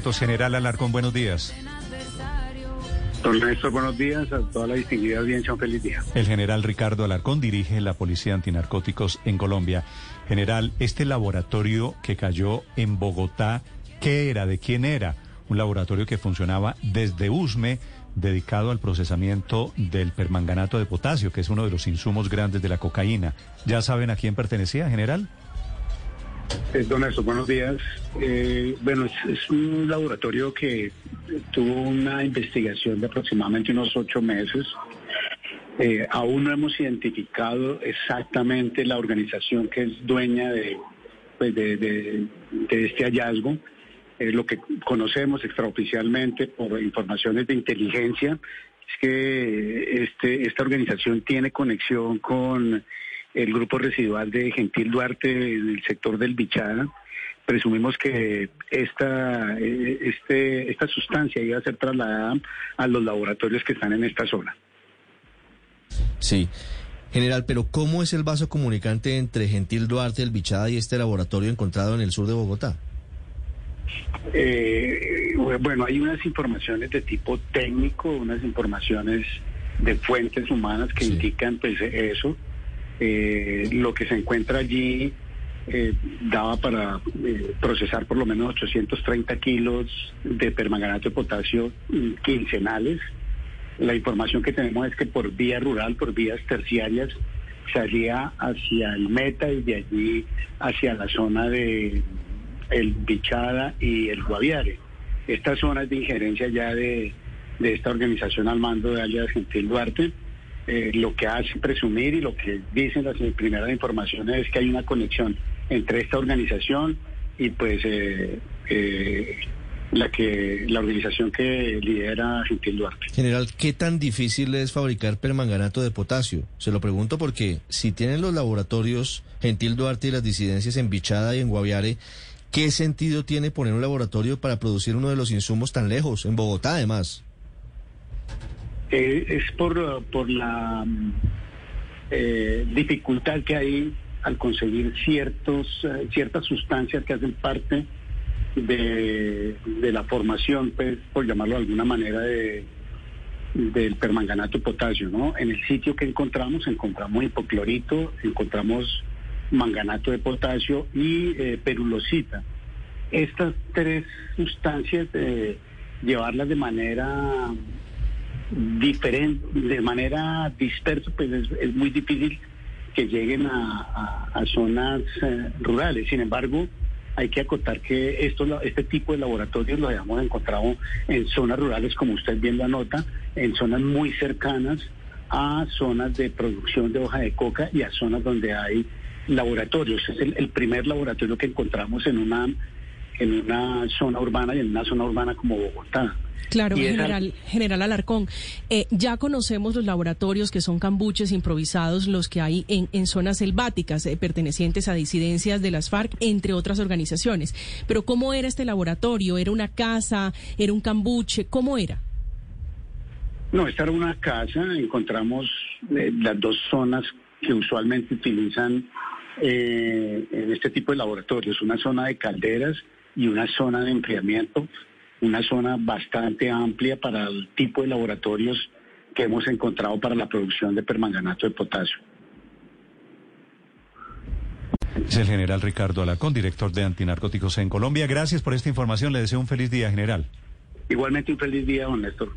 General Alarcón, buenos días. Don Néstor, buenos días. A toda la distinguida audiencia, un feliz día. El general Ricardo Alarcón dirige la Policía Antinarcóticos en Colombia. General, este laboratorio que cayó en Bogotá, ¿qué era? ¿De quién era? Un laboratorio que funcionaba desde USME, dedicado al procesamiento del permanganato de potasio, que es uno de los insumos grandes de la cocaína. ¿Ya saben a quién pertenecía, general? Eh, don Néstor, buenos días. Eh, bueno, es, un laboratorio que tuvo una investigación de aproximadamente unos ocho meses. Eh, aún no hemos identificado exactamente la organización que es dueña de, pues este hallazgo. lo que conocemos extraoficialmente por informaciones de inteligencia es que este, esta organización tiene conexión con el grupo residual de Gentil Duarte del sector del Bichada. Presumimos que esta, eh, este, esta sustancia iba a ser trasladada a los laboratorios que están en esta zona. Sí. General, pero ¿cómo es el vaso comunicante entre Gentil Duarte, el Bichada y este laboratorio encontrado en el sur de Bogotá? Eh, bueno, hay unas informaciones de tipo técnico, unas informaciones de fuentes humanas que indican pues eso. Eh, lo que se encuentra allí eh, daba para eh, procesar por lo menos 830 kilos de permanganato de potasio mm, quincenales. La información que tenemos es que por vía rural, por vías terciarias, salía hacia el meta y de allí hacia la zona de el Bichada y el Guaviare. Estas zonas de injerencia ya de, de esta organización al mando de alias Gentil Duarte eh, lo que hace presumir y lo que dicen las primeras informaciones es que hay una conexión entre esta organización y pues eh, eh, la que la organización que lidera Gentil Duarte. General, ¿qué tan difícil es fabricar permanganato de potasio? Se lo pregunto porque si tienen los laboratorios Gentil Duarte y las disidencias en Bichada y en Guaviare, ¿qué sentido tiene poner un laboratorio para producir uno de los insumos tan lejos, en Bogotá además? Eh, es por, por la eh, dificultad que hay al conseguir ciertos, eh, ciertas sustancias que hacen parte de, la formación, pues, por llamarlo de alguna manera, de, del permanganato de potasio. ¿no? En el sitio que encontramos, encontramos hipoclorito, encontramos manganato de potasio y perulosita. Estas tres sustancias, llevarlas de manera diferente, de manera dispersa, pues es, muy difícil que lleguen a, zonas eh, rurales. Sin embargo, hay que acotar que esto, este tipo de laboratorios lo hayamos encontrado en zonas rurales, como usted bien lo anota, en zonas muy cercanas a zonas de producción de hoja de coca y a zonas donde hay laboratorios. Es el, el primer laboratorio que encontramos en una, en una zona urbana y en una zona urbana como Bogotá. Claro, general, general Alarcón, eh, ya conocemos los laboratorios que son cambuches improvisados, los que hay en, en zonas selváticas eh, pertenecientes a disidencias de las FARC, entre otras organizaciones. Pero ¿cómo era este laboratorio? ¿Era una casa? ¿Era un cambuche? ¿Cómo era? No, esta era una casa. Encontramos eh, las dos zonas que usualmente utilizan en este tipo de laboratorios, una zona de calderas y una zona de enfriamiento una zona bastante amplia para el tipo de laboratorios que hemos encontrado para la producción de permanganato de potasio. Es el general Ricardo Alacón, director de antinarcóticos en Colombia. Gracias por esta información. Le deseo un feliz día, general. Igualmente un feliz día, don Néstor.